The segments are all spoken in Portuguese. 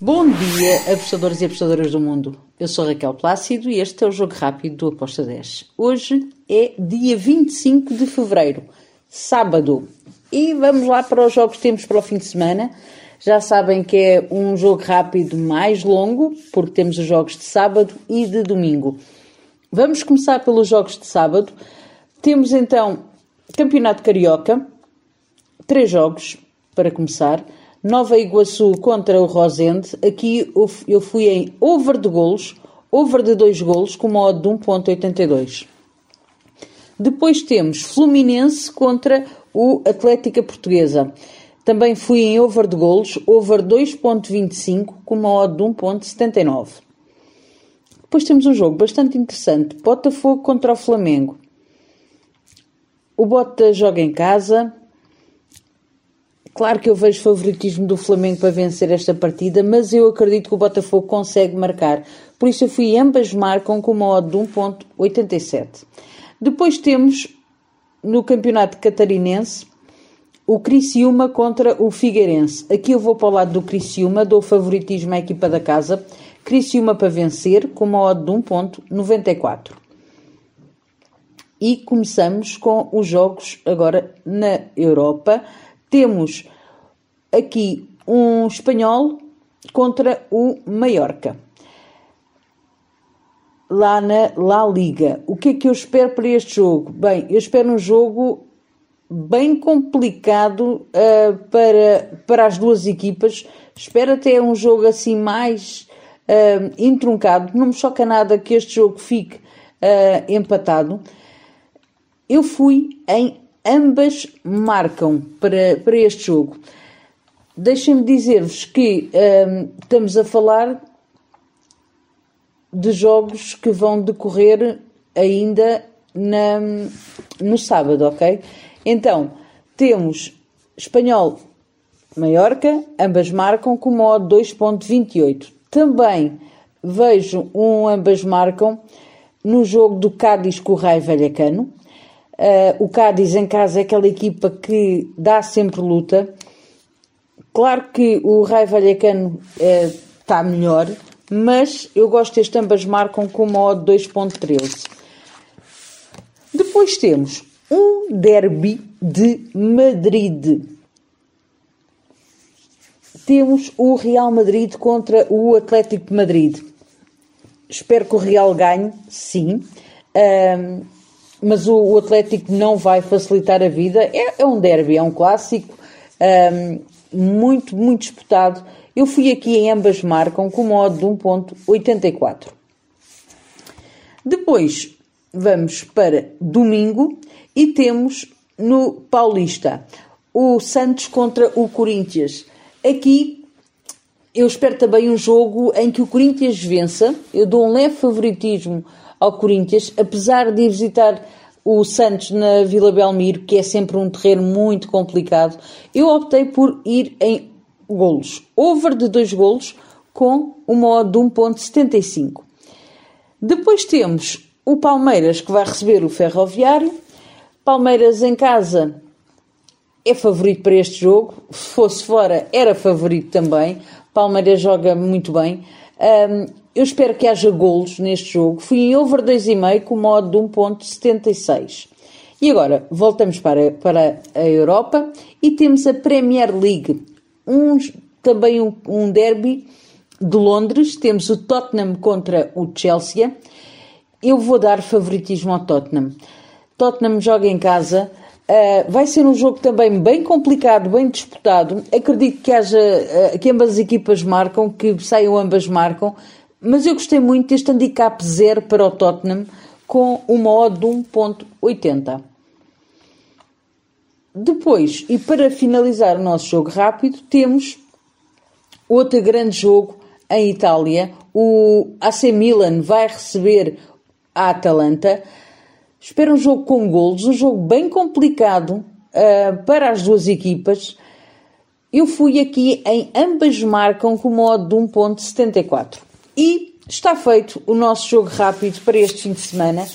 Bom dia, apostadores e apostadoras do mundo. Eu sou Raquel Plácido e este é o Jogo Rápido do Aposta 10. Hoje é dia 25 de fevereiro, sábado. E vamos lá para os jogos que temos para o fim de semana. Já sabem que é um jogo rápido mais longo, porque temos os jogos de sábado e de domingo. Vamos começar pelos jogos de sábado. Temos então Campeonato Carioca, três jogos para começar. Nova Iguaçu contra o Rosende. Aqui eu fui em over de golos, over de 2 golos, com uma odd de 1.82. Depois temos Fluminense contra o Atlética Portuguesa. Também fui em over de golos, over 2.25, com uma odd de 1.79. Depois temos um jogo bastante interessante, Botafogo contra o Flamengo. O Bota joga em casa, Claro que eu vejo favoritismo do Flamengo para vencer esta partida, mas eu acredito que o Botafogo consegue marcar. Por isso eu fui ambas marcam com uma odd de 1.87. Depois temos no Campeonato Catarinense o Criciúma contra o Figueirense. Aqui eu vou para o lado do Criciúma, dou favoritismo à equipa da casa. Criciúma para vencer com uma odd de 1.94. E começamos com os jogos agora na Europa temos aqui um espanhol contra o Mallorca. Lá na La Liga. O que é que eu espero para este jogo? Bem, eu espero um jogo bem complicado uh, para, para as duas equipas. Espero até um jogo assim mais uh, entroncado. Não me choca nada que este jogo fique uh, empatado. Eu fui em ambas marcam para, para este jogo. Deixem-me dizer-vos que um, estamos a falar de jogos que vão decorrer ainda na, no sábado, ok? Então, temos Espanhol Maiorca, ambas marcam com modo 2.28. Também vejo um ambas marcam no jogo do Cádiz com o Raio Vallecano. Uh, o Cádiz em casa é aquela equipa que dá sempre luta. Claro que o Rai Vallecano está uh, melhor, mas eu gosto deste ambas marcam com uma odd 2.13. Depois temos um derby de Madrid. Temos o Real Madrid contra o Atlético de Madrid. Espero que o Real ganhe, sim. Mas o, o, Atlético não vai facilitar a vida. É, é um derby, é um clássico, um, muito, muito disputado. Eu fui aqui em ambas marcam com modo de 1.84. Depois vamos para domingo e temos no Paulista o Santos contra o Corinthians. Aqui eu espero também um jogo em que o Corinthians vença. Eu dou um leve favoritismo ao Corinthians, apesar de ir visitar o Santos na Vila Belmiro, que é sempre um terreno muito complicado, eu optei por ir em golos. Over de 2 golos com uma odd de 1.75. Depois temos o Palmeiras que vai receber o Ferroviário. Palmeiras em casa é favorito para este jogo. Se fosse fora, era favorito também. Palmeiras joga muito bem. Um, eu espero que haja golos neste jogo. Fui em over 2,5 com modo de 1.76. E agora, voltamos para, para a Europa e temos a Premier League. Um, também um, um derby de Londres. Temos o Tottenham contra o Chelsea. Eu vou dar favoritismo ao Tottenham. Tottenham joga em casa. Uh, vai ser um jogo também bem complicado, bem disputado. Acredito que haja uh, que ambas as equipas marcam, que saiam ambas marcam. Mas eu gostei muito deste handicap zero para o Tottenham com uma odd de 1.80. Depois, e para finalizar o nosso jogo rápido, temos outro grande jogo em Itália. O AC Milan vai receber a Atalanta. Espero um jogo com golos, um jogo bem complicado uh, para as duas equipas. Eu fui aqui em ambas marcam com modo de 1.74. E está feito o nosso jogo rápido para este fim de semana.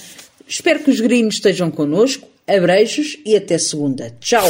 Espero que os gringos estejam connosco. Abreijos e até segunda. Tchau!